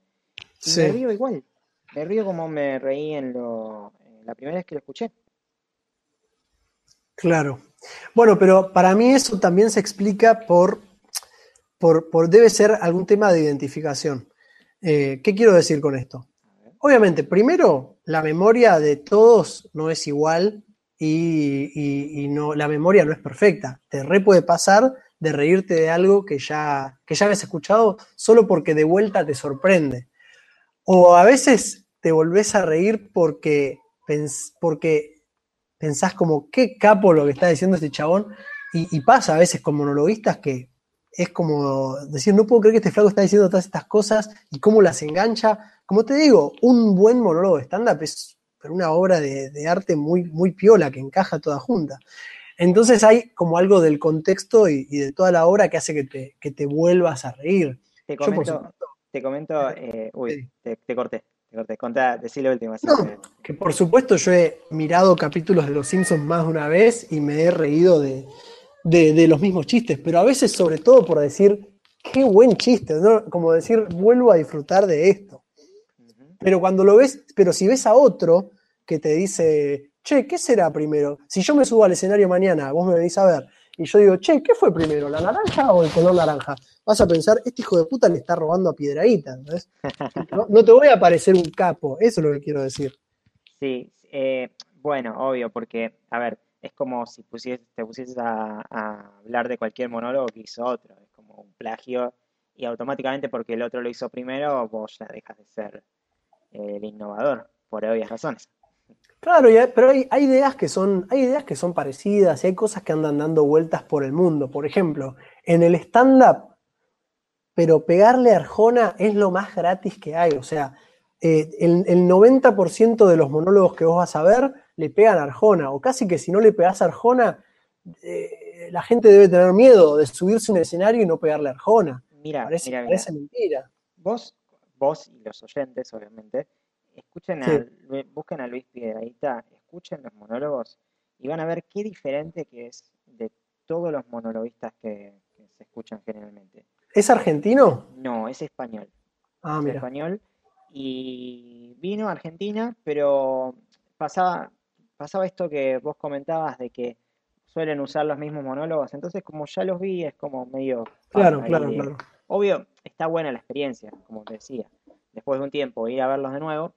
Y me río igual. Me río como me reí en, lo, la primera vez que lo escuché. Claro. Bueno, pero para mí eso también se explica por, por, debe ser algún tema de identificación. Eh, ¿Qué quiero decir con esto? Obviamente, primero, la memoria de todos no es igual y, no, la memoria no es perfecta. Te re puede pasar de reírte de algo que ya, que ya habías escuchado solo porque de vuelta te sorprende. O a veces te volvés a reír porque, porque pensás como, qué capo lo que está diciendo este chabón. Y, pasa a veces como monologuistas que es como decir, no puedo creer que este flaco está diciendo todas estas cosas y cómo las engancha. Como te digo, un buen monólogo de stand-up es pero una obra de, arte muy, muy piola que encaja toda junta. Entonces hay como algo del contexto y, de toda la obra que hace que te, que te vuelvas a reír. Te comento, te comento eh, uy, te, corté, te corté, contá, decí lo último. que por supuesto yo he mirado capítulos de Los Simpsons más de una vez y me he reído de, de, los mismos chistes, pero a veces sobre todo por decir, qué buen chiste, como decir, vuelvo a disfrutar de esto. Pero cuando lo ves, pero si ves a otro que te dice, che, ¿qué será primero? Si yo me subo al escenario mañana, vos me venís a ver, y yo digo, che, ¿qué fue primero, la naranja o el color naranja? Vas a pensar, este hijo de puta le está robando a Piedradita, No, no te voy a parecer un capo, eso es lo que quiero decir. Sí, eh, bueno, obvio, porque, a ver, es como si te pusieses a, hablar de cualquier monólogo que hizo otro, es como un plagio y automáticamente porque el otro lo hizo primero, vos ya dejas de ser eh, el innovador, por obvias razones. Claro, pero hay, ideas que son, hay ideas que son parecidas y hay cosas que andan dando vueltas por el mundo. Por ejemplo, en el stand-up, pero pegarle a Arjona es lo más gratis que hay. O sea, eh, el, 90% de los monólogos que vos vas a ver le pegan a Arjona, o casi que si no le pegas a Arjona, eh, la gente debe tener miedo de subirse a un escenario y no pegarle a Arjona. Mira, parece, mentira. Vos, vos y los oyentes, obviamente, escuchen busquen a Luis Piedraíta, escuchen los monólogos y van a ver qué diferente que es de todos los monologuistas que, se escuchan generalmente. ¿Es argentino? No, es español. Ah, es español. Y vino a Argentina, pero pasaba, pasaba esto que vos comentabas de que suelen usar los mismos monólogos. Entonces, como ya los vi, es como medio. Claro, claro, claro. Obvio, está buena la experiencia, como te decía. Después de un tiempo, ir a verlos de nuevo.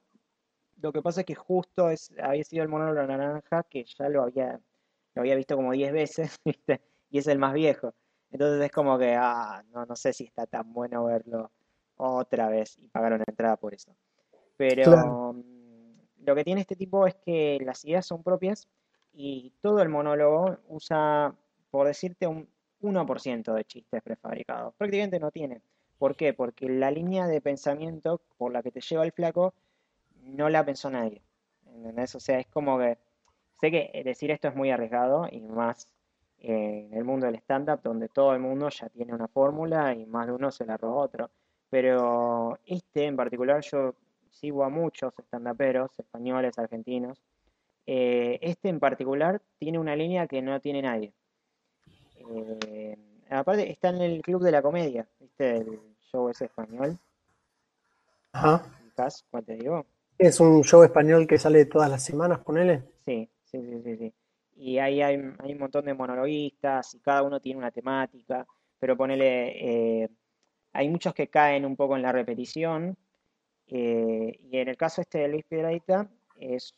Lo que pasa es que justo es, había sido el monólogo de naranja que ya lo había, lo había visto como 10 veces, ¿viste? Y es el más viejo. Entonces es como que, ah, no, no sé si está tan bueno verlo otra vez y pagar una entrada por eso. Pero mm, lo que tiene este tipo es que las ideas son propias y todo el monólogo usa, por decirte, un 1% de chistes prefabricados. Prácticamente no tiene. ¿Por qué? Porque la línea de pensamiento por la que te lleva el flaco no la pensó nadie. ¿Entendés? O sea, es como que. Sé que decir esto es muy arriesgado y más en el mundo del stand-up, donde todo el mundo ya tiene una fórmula y más de uno se la robó otro. Pero este en particular, yo sigo a muchos stand-uperos españoles, argentinos, eh, este en particular tiene una línea que no tiene nadie. Eh, aparte, está en el Club de la Comedia, ¿viste? El show ese español. Ajá. ¿Cuál te digo? Es un show español que sale todas las semanas, ponele. Sí, sí, sí, sí. Y ahí hay, un montón de monologuistas y cada uno tiene una temática, pero ponele, eh, hay muchos que caen un poco en la repetición. Y en el caso este de Luis Piedradita, es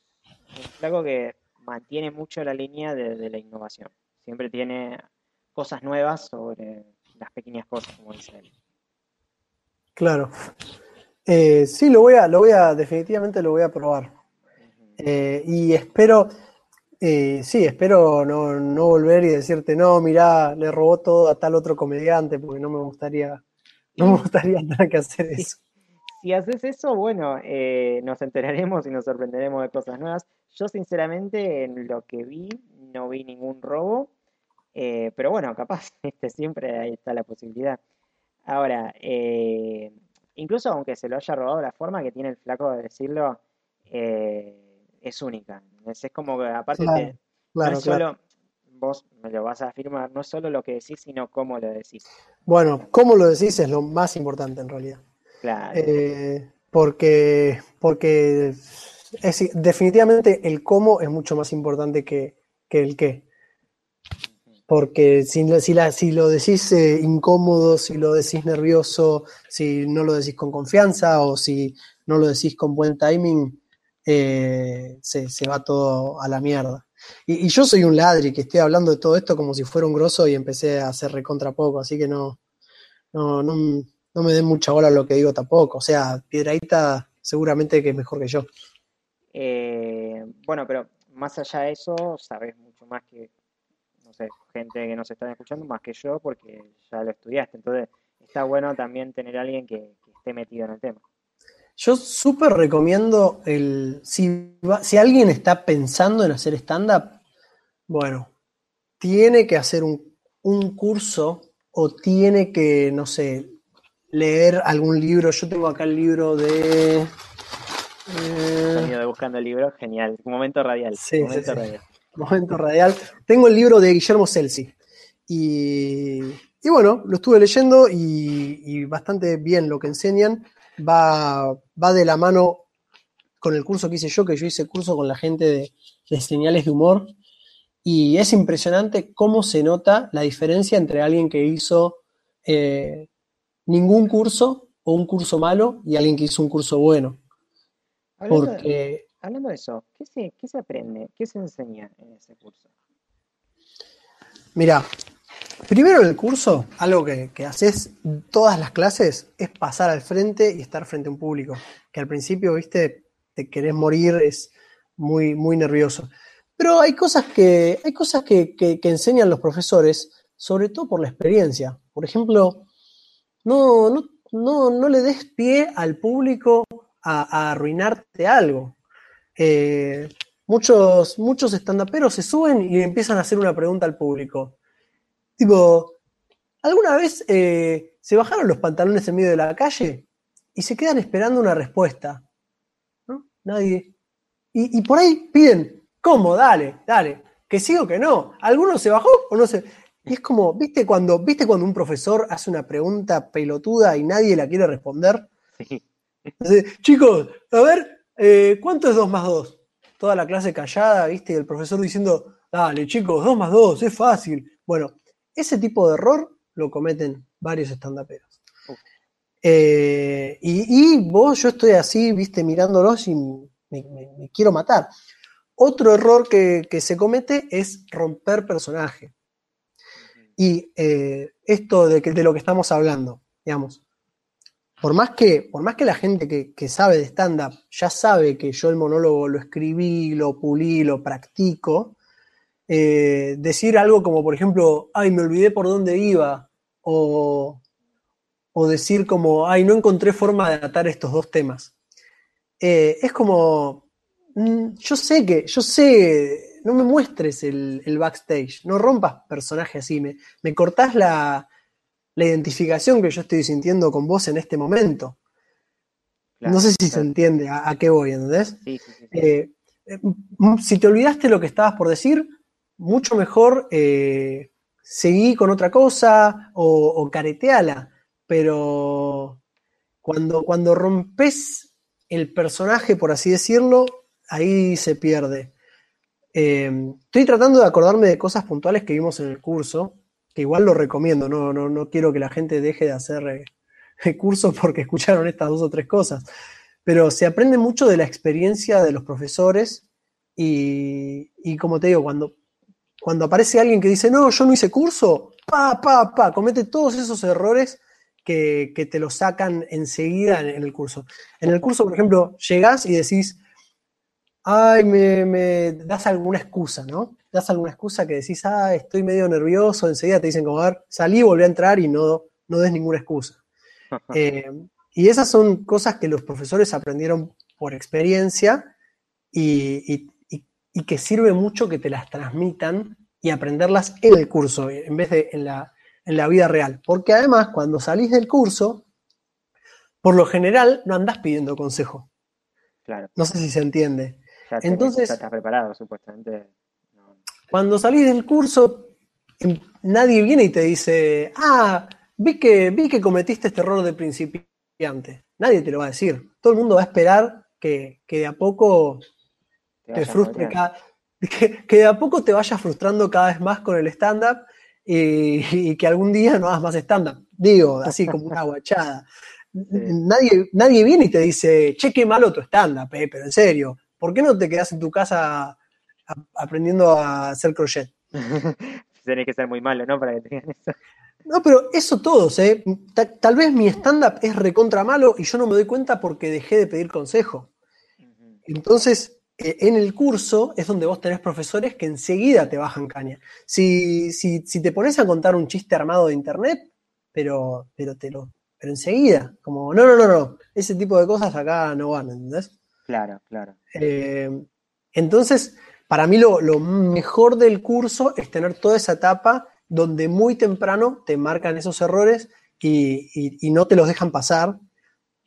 algo que mantiene mucho la línea de, la innovación. Siempre tiene cosas nuevas sobre las pequeñas cosas, como dice él. Claro. Eh, sí, lo voy a, lo voy a, definitivamente lo voy a probar. Eh, y espero, eh, sí, espero no, no, volver y decirte, no, mirá, le robó todo a tal otro comediante, porque no me gustaría, no me gustaría tener que hacer eso si haces eso, bueno, eh, nos enteraremos y nos sorprenderemos de cosas nuevas. Yo sinceramente en lo que vi no vi ningún robo, eh, pero bueno, capaz, este, siempre ahí está la posibilidad. Ahora, eh, incluso aunque se lo haya robado, la forma que tiene el flaco de decirlo es única. Es, como que aparte no es solo, vos me lo vas a afirmar, no es solo lo que decís, sino cómo lo decís. Bueno, cómo lo decís es lo más importante en realidad. Eh, porque, porque definitivamente el cómo es mucho más importante que, el qué. Porque si, si, si lo decís eh, incómodo, si lo decís nervioso, si no lo decís con confianza o si no lo decís con buen timing, eh, se, va todo a la mierda. Y, yo soy un ladri que estoy hablando de todo esto como si fuera un grosso y empecé a hacer recontra poco, así que no, no, no me den mucha bola a lo que digo tampoco. O sea, Piedradita seguramente que es mejor que yo. Eh, bueno, pero más allá de eso, sabes mucho más que, no sé, gente que nos está escuchando, más que yo, porque ya lo estudiaste. Entonces, está bueno también tener a alguien que, esté metido en el tema. Yo súper recomiendo el. Si, si alguien está pensando en hacer stand-up, bueno, tiene que hacer un, un curso o tiene que, no sé, leer algún libro. Yo tengo acá el libro de. Eh... de buscando el libro, genial. Momento radial. Sí, momento radial. Momento radial. Tengo el libro de Guillermo Celsi. Y, y bueno, lo estuve leyendo y, bastante bien lo que enseñan. Va, va de la mano con el curso que hice yo, que yo hice curso con la gente de, señales de humor. Y es impresionante cómo se nota la diferencia entre alguien que hizo eh, ningún curso o un curso malo y alguien que hizo un curso bueno. Hablando, Porque... de, hablando de eso, ¿qué se, ¿qué se aprende? ¿Qué se enseña en ese curso? Mira, Primero en el curso, algo que, que, haces todas las clases es pasar al frente y estar frente a un público. Que al principio, viste, te querés morir, es muy, muy nervioso. Pero hay cosas que, hay cosas que, que, enseñan los profesores, sobre todo por la experiencia. Por ejemplo, no, no, no, no le des pie al público a, arruinarte algo. Eh, muchos, muchos estandaperos se suben y empiezan a hacer una pregunta al público. Tipo, ¿alguna vez eh, se bajaron los pantalones en medio de la calle y se quedan esperando una respuesta? ¿No? Nadie. Y, por ahí piden, ¿cómo? Dale, dale. Que sí o que no. ¿Alguno se bajó o no se.? Y es como, ¿viste cuando, ¿viste cuando un profesor hace una pregunta pelotuda y nadie la quiere responder? Sí. Chicos, a ver, eh, ¿cuánto es 2 más 2? Toda la clase callada, ¿viste? Y el profesor diciendo, dale, chicos, 2 más 2, es fácil. Bueno, ese tipo de error lo cometen varios estandaperos. Eh, y, vos, yo estoy así, viste, mirándolos y me, quiero matar. Otro error que, se comete es romper personaje. Y eh, esto de, que, lo que estamos hablando, digamos, por más que, por más que la gente que, sabe de stand-up ya sabe que yo el monólogo lo escribí, lo pulí, lo practico, eh, decir algo como, por ejemplo, ay, me olvidé por dónde iba, o, decir como, ay, no encontré forma de atar estos dos temas. Eh, es como, mm, yo sé que, yo sé, no me muestres el, backstage, no rompas personaje así, me, me cortás la, la identificación que yo estoy sintiendo con vos en este momento. no sé si se entiende a, qué voy, ¿entendés? Eh, si te olvidaste lo que estabas por decir, mucho mejor eh, seguí con otra cosa o, careteala, pero cuando, cuando rompes el personaje, por así decirlo, ahí se pierde. Eh, estoy tratando de acordarme de cosas puntuales que vimos en el curso, que igual lo recomiendo, no, no, no quiero que la gente deje de hacer eh, cursos porque escucharon estas dos o tres cosas, pero se aprende mucho de la experiencia de los profesores y, y como te digo, cuando cuando aparece alguien que dice, no, yo no hice curso, pa, pa, pa, comete todos esos errores que, te lo sacan enseguida en, el curso. En el curso, por ejemplo, llegás y decís, ay, me, das alguna excusa, ¿no? Das alguna excusa que decís, ah, estoy medio nervioso, enseguida te dicen como, a ver, salí, volví a entrar y no, no des ninguna excusa. Eh, y esas son cosas que los profesores aprendieron por experiencia y, y que sirve mucho que te las transmitan y aprenderlas en el curso, en vez de en la, en la vida real. Porque además, cuando salís del curso, por lo general no andás pidiendo consejo. Claro. No sé si se entiende. Entonces, estás preparado, supuestamente. Cuando salís del curso, em, nadie viene y te dice, ah, vi que, vi que cometiste este error de principiante. Nadie te lo va a decir. Todo el mundo va a esperar que, que de a poco te, frustre que, de a poco te vayas frustrando cada vez más con el stand-up y, que algún día no hagas más stand-up. Digo, así como una guachada. Nadie, nadie viene y te dice, che, qué malo tu stand-up, eh, pero en serio, ¿por qué no te quedas en tu casa aprendiendo a hacer crochet? Tienes que ser muy malo, ¿no? Para que tengan eso. No, pero eso todos, ¿eh? Tal vez mi stand-up es recontra malo y yo no me doy cuenta porque dejé de pedir consejo. Entonces, eh, en el curso es donde vos tenés profesores que enseguida te bajan caña. Si, si, si te pones a contar un chiste armado de internet, pero, pero te lo, pero enseguida, como, no, no, no, no, ese tipo de cosas acá no van, ¿entendés? Claro, claro. Eh, entonces, para mí lo, mejor del curso es tener toda esa etapa donde muy temprano te marcan esos errores y, no te los dejan pasar,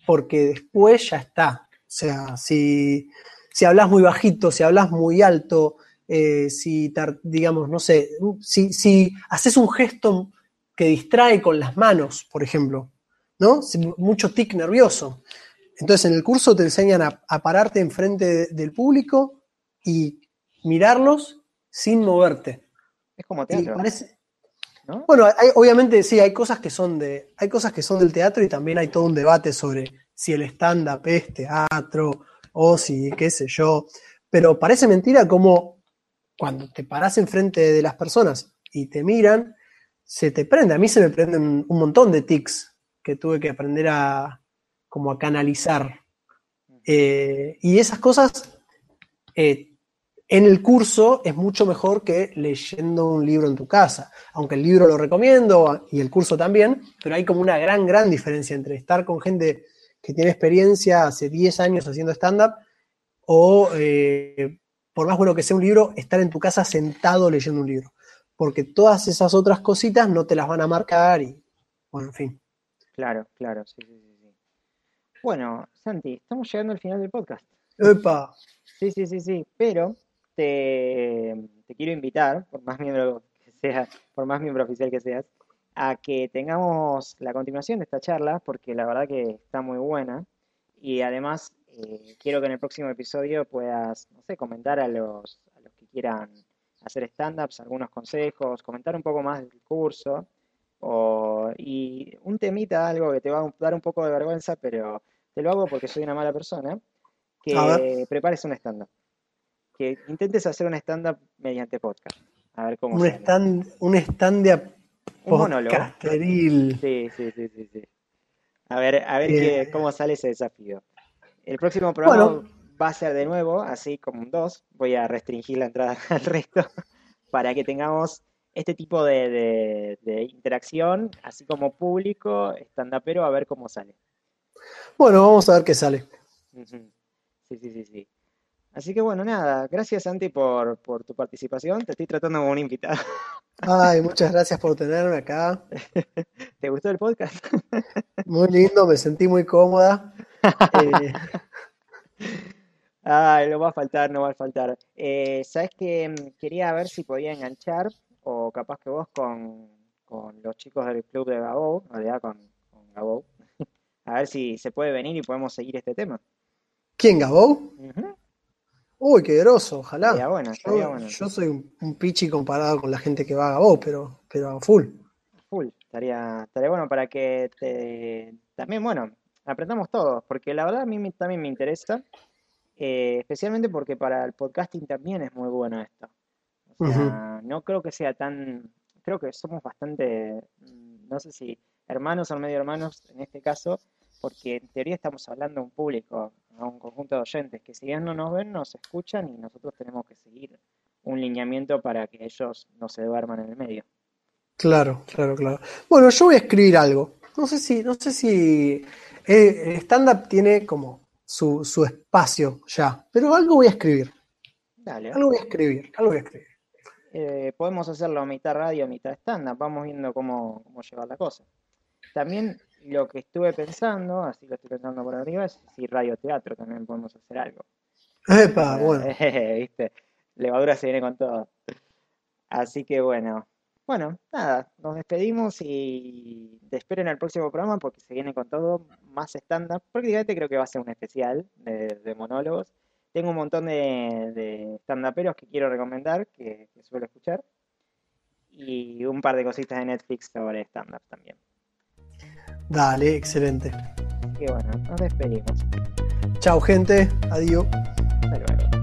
porque después ya está. O sea, si, si hablas muy bajito, si hablas muy alto, eh, si, digamos, no sé, si, haces un gesto que distrae con las manos, por ejemplo, ¿no? Mucho tic nervioso. Entonces en el curso te enseñan a, pararte enfrente del público y mirarlos sin moverte. Es como teatro. Bueno, obviamente sí, hay cosas que son de, hay cosas que son del teatro y también hay todo un debate sobre si el stand-up es teatro o si, qué sé yo. Pero parece mentira como cuando te paras enfrente de las personas y te miran, se te prende. A mí se me prenden un montón de tics que tuve que aprender a como a canalizar. Eh, y esas cosas eh, en el curso es mucho mejor que leyendo un libro en tu casa. Aunque el libro lo recomiendo y el curso también, pero hay como una gran, gran diferencia entre estar con gente que tiene experiencia hace 10 años haciendo stand-up o, eh, por más bueno que sea un libro, estar en tu casa sentado leyendo un libro porque todas esas otras cositas no te las van a marcar y, bueno, en fin. Claro, claro, sí, sí, Por Santi, estamos llegando al final del podcast. ¡Epa! Sí, sí, sí, sí, pero te, quiero invitar, por más miembro que seas, por más miembro oficial que seas, a que tengamos la continuación de esta charla, porque la verdad que está muy buena. Y además, eh, quiero que en el próximo episodio puedas, no sé, comentar a los, a los que quieran hacer stand-ups, algunos consejos, comentar un poco más del curso. Y un temita, algo que te va a dar un poco de vergüenza, pero te lo hago porque soy una mala persona, que prepares un stand-up. Que intentes hacer un stand-up mediante podcast. A ver cómo un stand Un stand de podcasteril. Sí, sí, sí, sí, sí. A ver, a ver cómo sale ese desafío. El próximo programa va a ser de nuevo, así como un 2. Voy a restringir la entrada al resto para que tengamos este tipo de, interacción, así como público, stand-upero, a ver cómo sale. Bueno, vamos a ver qué sale. Sí, sí, sí, sí. Así que bueno, nada, gracias Santi por, por tu participación. Te estoy tratando como un invitado. Ay, muchas gracias por tenerme acá. ¿Te gustó el podcast? Muy lindo, me sentí muy cómoda. Eh, Ay, no va a faltar, no va a faltar. Eh, Sabes que quería ver si podía enganchar, o capaz que vos con, los chicos del club de Gabou, en realidad con, con Gabou, a ver si se puede venir y podemos seguir este tema. ¿Quién, Gabou? Uy, qué groso, ojalá. Estaría bueno, yo, bueno. yo soy un, pichi comparado con la gente que va a Gabou, pero, pero full. Full, estaría, estaría bueno para que te, también, bueno, aprendamos todos, porque la verdad a mí también me interesa. Eh, especialmente porque para el podcasting también es muy bueno esto. O sea, no creo que sea tan, creo que somos bastante, mm, no sé si hermanos o medio hermanos en este caso, porque en teoría estamos hablando a un público, a un conjunto de oyentes, que si bien no nos ven, nos escuchan y nosotros tenemos que seguir un lineamiento para que ellos no se duerman en el medio. Claro, claro, claro. Bueno, yo voy a escribir algo. No sé si, no sé si eh, el stand-up tiene como su, espacio ya. Pero algo voy a escribir. Dale. Algo voy a escribir, algo voy a escribir. Eh, podemos hacerlo mitad radio, mitad stand Vamos viendo cómo, cómo llevar la cosa. También lo que estuve pensando, así lo estoy pensando por arriba, es si radio teatro también podemos hacer algo. Epa, bueno. ¿Viste? Levadura se viene con todo. Así que bueno, bueno, nada, nos despedimos y te espero en el próximo programa porque se viene con todo más stand-up. Prácticamente creo que va a ser un especial de, monólogos. Tengo un montón de, de stand-uperos que quiero recomendar, que, suelo escuchar. Y un par de cositas de Netflix sobre stand-up también. Dale, excelente. Y bueno, nos despedimos. Chao, gente. Adiós. Hasta luego.